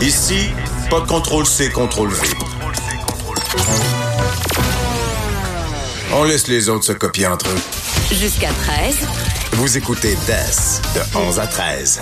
Ici, pas de contrôle C, contrôle V. On laisse les autres se copier entre eux. Jusqu'à 13. Vous écoutez DES de 11 à 13.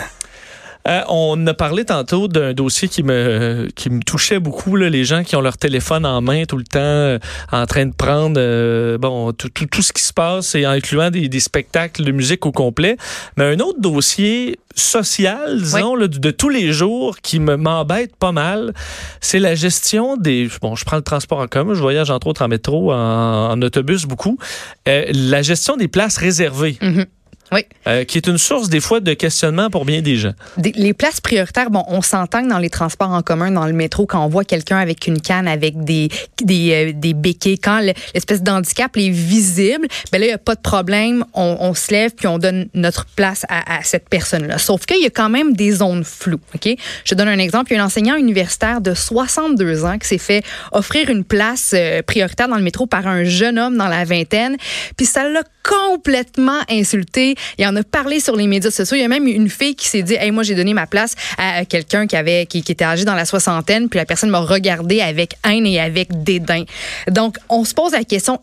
Euh, on a parlé tantôt d'un dossier qui me qui me touchait beaucoup là, les gens qui ont leur téléphone en main tout le temps euh, en train de prendre euh, bon tout, tout, tout, ce qui se passe et incluant des, des, spectacles de musique au complet. Mais un autre dossier social disons là, de, de, tous les jours qui me m'embête pas mal c'est la gestion des bon je prends le transport en commun je voyage entre autres en métro en, en autobus beaucoup la gestion des places réservées. Mm -hmm. Oui. Euh, qui est une source des fois de questionnement pour bien des gens. Des, les places prioritaires, bon, on s'entend dans les transports en commun, dans le métro, quand on voit quelqu'un avec une canne, avec des des, euh, des béquets, quand l'espèce d'handicap est visible, ben là, il n'y a pas de problème, on, on, se lève puis on donne notre place à, à cette personne-là. Sauf qu'il y a quand même des zones floues, OK? Je donne un exemple. Il y a un enseignant universitaire de 62 ans qui s'est fait offrir une place euh, prioritaire dans le métro par un jeune homme dans la vingtaine, puis ça l'a complètement insulté. Il en a parlé sur les médias sociaux. Il y a même une fille qui s'est dit Hey, moi, j'ai donné ma place à quelqu'un qui avait qui, qui, était âgé dans la soixantaine, puis la personne m'a regardé avec haine et avec dédain. Donc, on se pose la question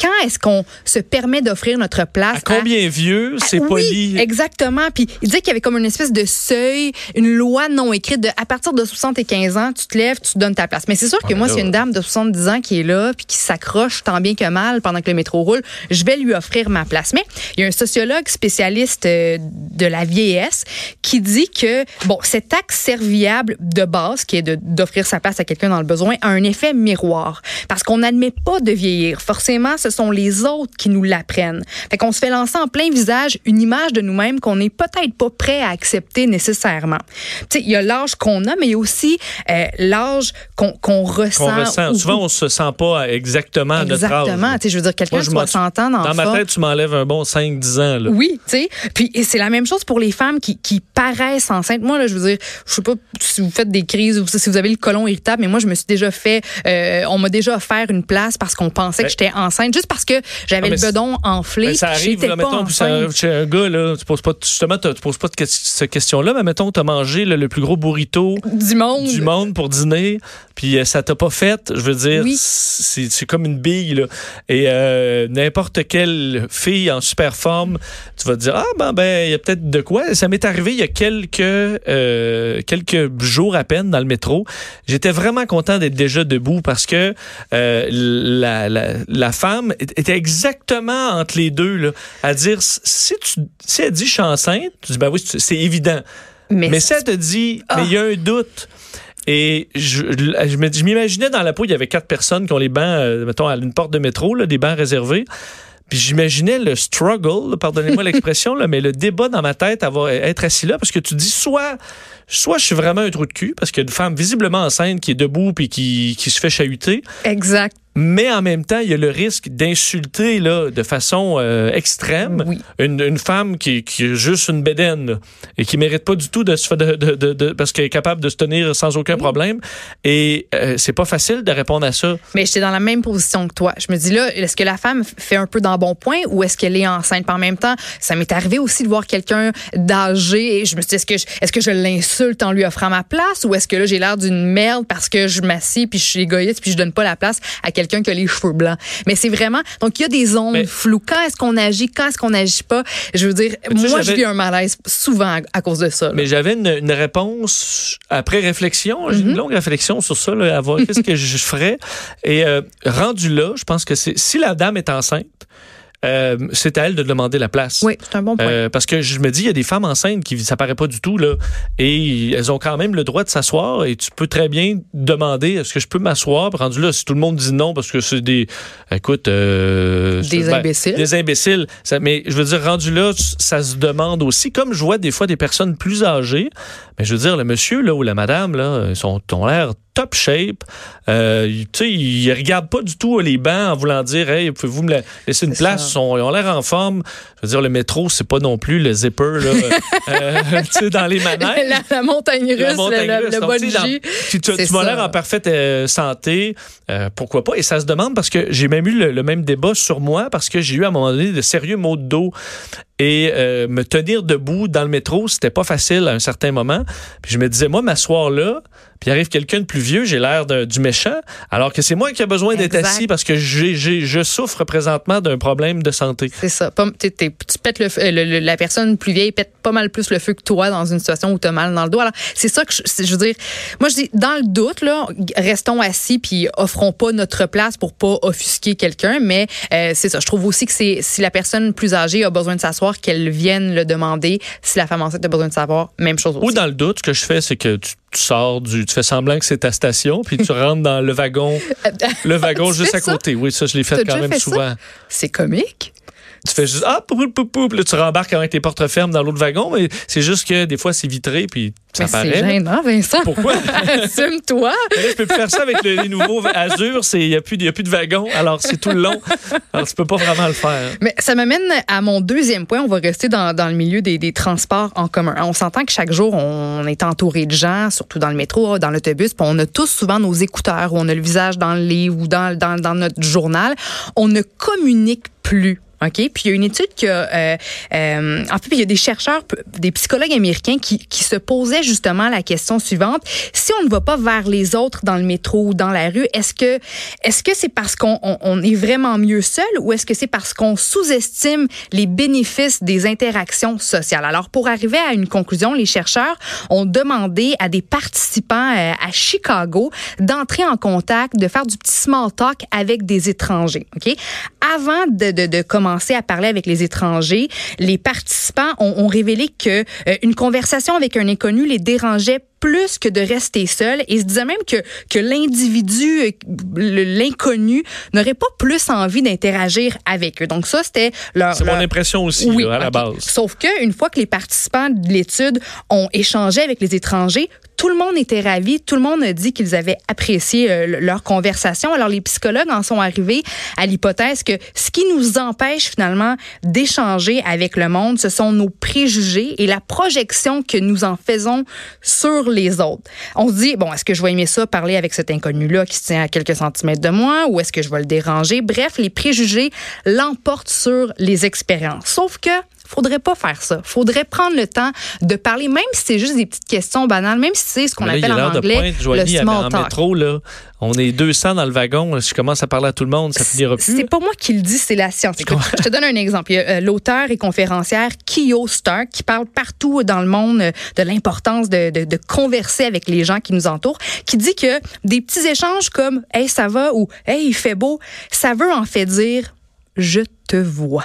quand est-ce qu'on se permet d'offrir notre place à combien à... vieux c'est oui, poli? exactement puis il disait qu'il y avait comme une espèce de seuil une loi non écrite de à partir de 75 ans tu te lèves tu donnes ta place mais c'est sûr que ah, moi c'est une dame de 70 ans qui est là puis qui s'accroche tant bien que mal pendant que le métro roule je vais lui offrir ma place mais il y a un sociologue spécialiste euh, de la vieillesse qui dit que bon cet acte serviable de base qui est d'offrir sa place à quelqu'un dans le besoin a un effet miroir parce qu'on n'admet pas de vieillir forcément ce sont les autres qui nous l'apprennent. Fait qu'on se fait lancer en plein visage une image de nous-mêmes qu'on n'est peut-être pas prêt à accepter nécessairement. Tu sais, il y a l'âge qu'on a, mais il y a aussi euh, l'âge qu'on qu ressent. Qu'on ressent. Souvent, on se sent pas exactement, exactement. notre âge. Tu sais, je veux dire, quelqu'un de 60 ans dans Dans ma tête, tu m'enlèves un bon 5-10 ans. Là. Oui, tu sais. Puis c'est la même chose pour les femmes qui, qui paraissent enceintes. Moi, là, je veux dire, je sais pas si vous faites des crises ou si vous avez le colon irritable, mais moi, je me suis déjà fait, euh, on m'a déjà offert une place parce qu'on pensait que j'étais enceinte juste parce que j'avais le bedon enflé. Mais ça arrive, là, mettons, chez un gars, là, tu poses pas, justement, tu poses pas de cette question-là, mais mettons, tu as mangé là, le plus gros burrito du monde. du monde pour dîner, puis euh, ça t'a pas fait. Je veux dire, oui. c'est comme une bille. Là. Et euh, n'importe quelle fille en super forme, tu vas te dire, ah ben, ben, il y a peut-être de quoi. Ça m'est arrivé il y a quelques, euh, quelques jours à peine dans le métro. J'étais vraiment content d'être déjà debout parce que euh, la, la, la femme était exactement entre les deux, là, à dire, si, tu, si elle dit je suis enceinte, tu dis, ben oui, c'est évident. Mais, mais si elle te dit, oh. mais il y a un doute. Et je, je m'imaginais dans la peau, il y avait quatre personnes qui ont les bancs, euh, mettons, à une porte de métro, là, des bancs réservés. Puis j'imaginais le struggle, pardonnez-moi l'expression, mais le débat dans ma tête, avoir, être assis là, parce que tu dis soit, soit je suis vraiment un trou de cul, parce qu'il y a une femme visiblement enceinte qui est debout puis qui, qui se fait chahuter. Exact. Mais en même temps, il y a le risque d'insulter là de façon euh, extrême oui. une, une, femme qui, qui est juste une bédaine et qui mérite pas du tout de se de, de, de, de parce qu'elle est capable de se tenir sans aucun oui. problème. Et euh, c'est pas facile de répondre à ça. Mais j'étais dans la même position que toi. Je me dis là, est-ce que la femme fait un peu dans bon point ou est-ce qu'elle est enceinte? Par en même temps Ça m'est arrivé aussi de voir quelqu'un d'âgé et je me suis dit est-ce que je, est-ce que je l'insulte en lui offrant ma place ou est-ce que là j'ai l'air d'une merde parce que je m'assieds puis je suis égoïste puis je donne pas la place à quelqu'un qui a les cheveux blancs. Mais c'est vraiment donc il y a des zones mais, floues. Quand est-ce qu'on agit, quand est-ce qu'on n'agit pas? Je veux dire, moi je vis un malaise souvent à, à cause de ça. Là. Mais j'avais une, une, réponse après réflexion, mm -hmm. une longue réflexion sur ça, là, à voir qu'est-ce que je ferais. Et euh, rendu là, je pense que c'est si la dame est enceinte. Euh, c'est à elle de demander la place. Oui, c'est un bon point. Euh, parce que je me dis, il y a des femmes enceintes qui ça paraît pas du tout là, et elles ont quand même le droit de s'asseoir. Et tu peux très bien demander, est-ce que je peux m'asseoir? Rendu là, si tout le monde dit non, parce que c'est des, écoute, euh, des ben, imbéciles. Des imbéciles. Ça, mais je veux dire, rendu là, ça se demande aussi. Comme je vois des fois des personnes plus âgées, mais je veux dire, le monsieur là ou la madame là, ils sont ont l'air top shape. Euh, tu sais, ils regardent pas du tout les bancs en voulant dire, hey, pouvez-vous me laisser une place? Ils, ont l'air en forme. Je veux dire, le métro, c'est pas non plus le zipper, là, euh, tu sais, dans les manèges. La, la montagne russe, la montagne le, russe. le. Tu, tu, tu m'as l'air en parfaite euh, santé. Euh, pourquoi pas? Et ça se demande parce que j'ai même eu le, le même débat sur moi parce que j'ai eu à un moment donné de sérieux maux de dos. Et euh, me tenir debout dans le métro, c'était pas facile à un certain moment. Puis je me disais, moi, m'asseoir là, puis arrive quelqu'un de plus vieux, j'ai l'air du méchant, alors que c'est moi qui ai besoin d'être assis parce que j'ai, je souffre présentement d'un problème de santé. C'est ça. tu pètes le, la personne plus vieille pète pas mal plus le feu que toi dans une situation où tu as mal dans le dos. Alors, c'est ça que je, je, veux dire. Moi, je dis, dans le doute, là, restons assis puis offrons pas notre place pour pas offusquer quelqu'un. Mais euh, c'est ça. Je trouve aussi que c'est si la personne plus âgée a besoin de s'asseoir, qu'elle vienne le demander. Si la femme enceinte a besoin de savoir, même chose aussi. Ou dans le doute, ce que je fais, c'est que tu tu sors du, tu fais semblant que c'est ta station, puis tu rentres dans le wagon, le wagon juste à côté. Oui, ça, je l'ai fait quand même souvent. C'est comique. Tu fais juste, ah, pou, pou, pou, là, tu rembarques avec tes portes fermes dans l'autre wagon, mais c'est juste que des fois, c'est vitré, puis ça mais paraît. C'est gênant, Vincent. Pourquoi? Assume-toi. je peux plus faire ça avec les nouveaux Azure, il n'y a, plus, a plus de wagon, alors c'est tout le long. Alors, tu peux pas vraiment le faire. Mais ça m'amène à mon deuxième point. On va rester dans, dans le milieu des, des, transports en commun. On s'entend que chaque jour, on est entouré de gens, surtout dans le métro, dans l'autobus, puis on a tous souvent nos écouteurs, ou on a le visage dans le livre ou dans, dans, dans notre journal. On ne communique plus OK? Puis il y a une étude que, euh, euh, en fait, il y a des chercheurs, des psychologues américains qui, qui se posaient justement la question suivante. Si on ne va pas vers les autres dans le métro ou dans la rue, est-ce que est-ce que c'est parce qu'on on, est vraiment mieux seul ou est-ce que c'est parce qu'on sous-estime les bénéfices des interactions sociales? Alors, pour arriver à une conclusion, les chercheurs ont demandé à des participants euh, à Chicago d'entrer en contact, de faire du petit small talk avec des étrangers. OK? Avant de, de, de commencer à parler avec les étrangers, les participants ont, révélé que euh, une conversation avec un inconnu les dérangeait plus que de rester seul et se disait même que, que l'individu, euh, l'inconnu, n'aurait pas plus envie d'interagir avec eux. Donc ça, c'était leur... C'est mon impression aussi, à la base. Sauf que une fois que les participants de l'étude ont échangé avec les étrangers, tout le monde était ravi. Tout le monde a dit qu'ils avaient apprécié euh, leur conversation. Alors, les psychologues en sont arrivés à l'hypothèse que ce qui nous empêche finalement d'échanger avec le monde, ce sont nos préjugés et la projection que nous en faisons sur les autres. On se dit, bon, est-ce que je vais aimer ça, parler avec cet inconnu-là qui se tient à quelques centimètres de moi, ou est-ce que je vais le déranger? Bref, les préjugés l'emportent sur les expériences. Sauf que faudrait pas faire ça. Faudrait prendre le temps de parler, même si c'est juste des petites questions banales, même si c'est ce qu'on appelle en anglais le small talk. métro, là, on est 200 dans le wagon. Si je commence à parler à tout le monde, ça finira plus. C'est pas moi qui le dis, c'est la science. je te donne un exemple. Euh, l'auteur et conférencière Kyo Stark qui parle partout dans le monde euh, de l'importance de, de, de, converser avec les gens qui nous entourent, qui dit que des petits échanges comme Hey, ça va ou Hey, il fait beau, ça veut en fait dire je te vois.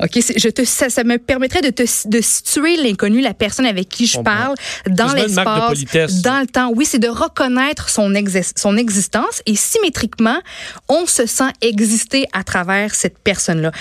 OK, je te, ça, ça, me permettrait de, te, de situer l'inconnu, la personne avec qui je parle, dans l'espace, dans le temps. Oui, c'est de reconnaître son, son existence et symétriquement, on se sent exister à travers cette personne-là.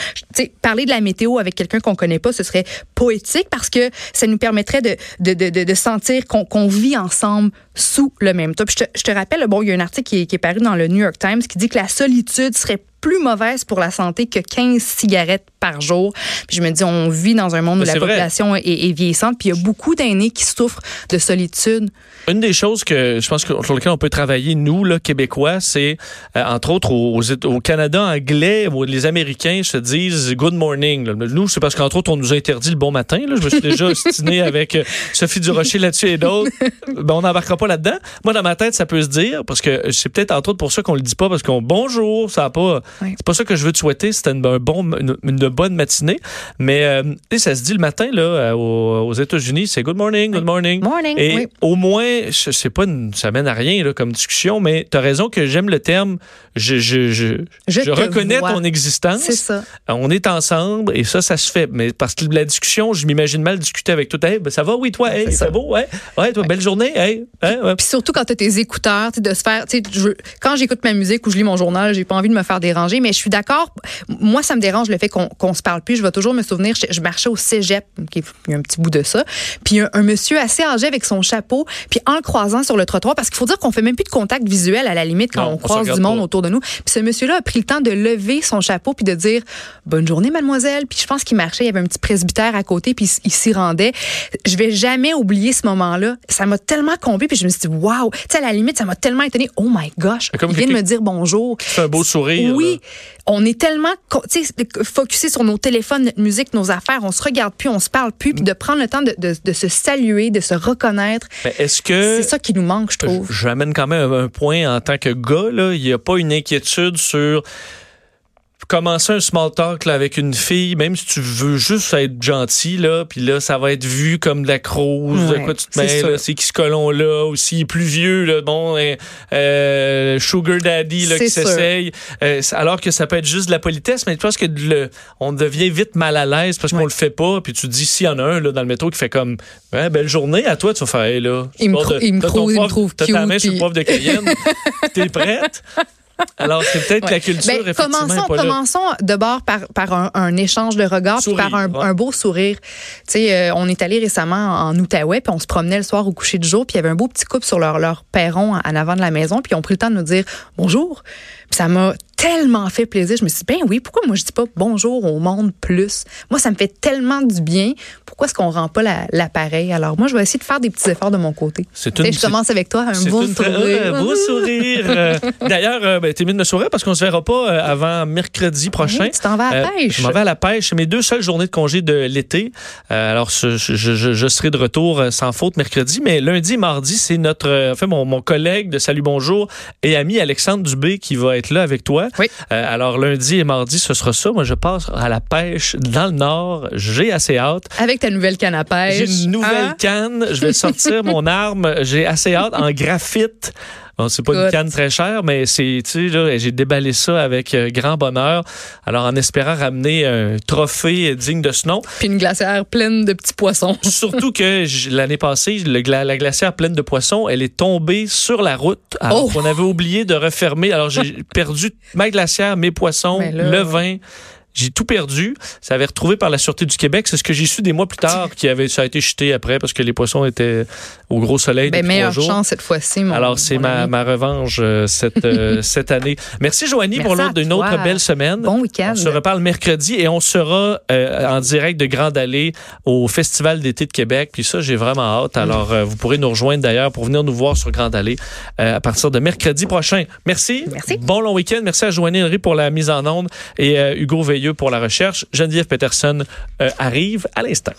Parler de la météo avec quelqu'un qu'on connaît pas, ce serait poétique parce que ça nous permettrait de, de, de, de sentir qu'on vit ensemble sous le même top. Je te, je te rappelle, bon, il y a un article qui est, qui est paru dans le New York Times qui dit que la solitude serait plus mauvaise pour la santé que 15 cigarettes par jour. Puis je me dis, on vit dans un monde où la population est, vieillissante, puis il y a beaucoup d'aînés qui souffrent de solitude. Une des choses que je pense que, sur lesquelles on peut travailler, nous, là, Québécois, c'est, euh, entre autres, au, au, Canada anglais, où les Américains se disent good morning. Nous, c'est parce qu'entre autres, on nous a interdit le bon matin. Là. Je me suis déjà ostiné avec euh, Sophie Durocher là-dessus et d'autres. Ben, on n'embarquera pas là-dedans. Moi, dans ma tête, ça peut se dire, parce que c'est peut-être entre autres pour ça qu'on le dit pas, parce qu'on bonjour, ça n'a pas c'est pas ça que je veux te souhaiter. C'était une, un bon, une, bonne matinée. Mais euh, ça se dit le matin là, euh, aux, États-Unis, c'est good morning, good morning. Morning. Et au moins, sais pas, ça mène à rien là, comme discussion, mais tu as raison que j'aime le terme. Je, je, je, je, reconnais ton existence. C'est ça. On est ensemble et ça, ça se fait. Mais parce que la discussion, je m'imagine mal discuter avec tout. Hey, ben, ça va, oui, toi, hey, c'est beau, ouais, ouais, toi, belle journée, hey, ouais. Puis surtout quand tu as tes écouteurs, de se faire, sais, quand j'écoute ma musique ou je lis mon journal, j'ai pas envie de me faire déranger mais je suis d'accord. Moi, ça me dérange le fait qu'on se parle plus. Je vais toujours me souvenir, je, marchais au cégep, il y a un petit bout de ça, puis un, un, monsieur assez âgé avec son chapeau, puis en le croisant sur le trottoir, parce qu'il faut dire qu'on fait même plus de contact visuel à la limite quand on croise du monde autour de nous. Puis ce monsieur-là a pris le temps de lever son chapeau puis de dire bonne journée, mademoiselle. Puis je pense qu'il marchait, il y avait un petit presbytère à côté, puis il s'y rendait. Je vais jamais oublier ce moment-là. Ça m'a tellement comblé, puis je me suis dit, wow. Tu sais, à la limite, ça m'a tellement étonné. Oh my gosh. Comme il vient de me dire bonjour. C'est un beau sourire. Oui, on est tellement tu sais, focusé sur nos téléphones, notre musique, nos affaires. On se regarde plus, on se parle plus. Puis de prendre le temps de, de- de se saluer, de se reconnaître. Est-ce que C'est ça qui nous manque, je trouve. Je- J'amène quand même un point en tant que gars, là. Il n'y a pas une inquiétude sur commencer un small talk là, avec une fille, même si tu veux juste être gentil, là, puis là, ça va être vu comme de la crouse, de Ouais, quoi tu te c'est mets, c'est qui ce colon-là, ou s'il est plus vieux, là, bon, euh, euh, sugar daddy, là, qui s'essaye, Euh, alors que ça peut être juste de la politesse, mais je pense que le, on devient vite mal à l'aise parce qu'on Ouais. le fait pas, puis tu te dis, s'il y en a un, là, dans le métro qui fait comme, belle journée, à toi, tu vas faire, hey, là, Il me de- il me trouve- il me trouve t'as ta main sur le poivre de Cayenne, t'es prête? Alors, c'est peut-être la culture, Ben, effectivement, commençons, pas commençons d'abord par, par un, un échange de regards, puis par un, ouais. un beau sourire. Tu sais, euh, on est allé récemment en Outaouais, puis on se promenait le soir au coucher du jour, puis il y avait un beau petit couple sur leur, leur perron en avant de la maison, puis ils ont pris le temps de nous dire bonjour. Puis ça m'a tellement fait plaisir. Je me suis dit, ben oui, pourquoi moi je dis pas bonjour au monde plus? Moi, ça me fait tellement du bien. Pourquoi est-ce qu'on rend pas la- l'appareil? Alors, moi, je vais essayer de faire des petits efforts de mon côté. C'est une- je commence avec toi, un beau sourire. euh, beau sourire. Euh, D'ailleurs, euh, ben, t'es mis de me sourire parce qu'on se verra pas euh, avant mercredi prochain. Oui, tu t'en vas à la pêche. je m'en vais à la pêche. C'est mes deux seules journées de congé de l'été. Alors, je, je- je serai de retour sans faute mercredi. Mais lundi et mardi, c'est notre, en fait, mon, mon collègue de Salut Bonjour et ami Alexandre Dubé qui va être là avec toi. Oui. Euh, alors, lundi et mardi, ce sera ça. Moi, je passe à la pêche dans le Nord. J'ai assez hâte. Avec ta nouvelle canne à pêche. J'ai une nouvelle Hein? canne. Je vais sortir mon arme. J'ai assez hâte en graphite. Bon, c'est pas une canne très chère, mais c'est, tu sais, là, j'ai déballé ça avec euh, grand bonheur. Alors, en espérant ramener un trophée digne de ce nom. Puis une glacière pleine de petits poissons. Surtout que l'année passée, le la glacière pleine de poissons, elle est tombée sur la route. Alors Oh! qu'on avait oublié de refermer. Alors, j'ai perdu ma glacière, mes poissons, le vin. J'ai tout perdu. Ça avait retrouvé par la Sûreté du Québec. C'est ce que j'ai su des mois plus tard, qui avait, ça a été jeté après parce que les poissons étaient au gros soleil Ben, meilleure trois jours. chance cette fois-ci, Alors, c'est ma, ma revanche euh, cette, euh, cette année. Merci, Joanie, pour Merci l'autre d'une autre belle semaine. Bon week-end. On se reparle mercredi et on sera euh, en direct de Grande Allée au Festival d'été de Québec. Puis ça, j'ai vraiment hâte. Alors, euh, vous pourrez nous rejoindre d'ailleurs pour venir nous voir sur Grande Allée euh, à partir de mercredi prochain. Merci. Merci. Bon long week-end. Merci à Joanie Henry pour la mise en onde et euh, Hugo Veilleux pour la recherche. Geneviève Peterson euh, arrive à l'instant.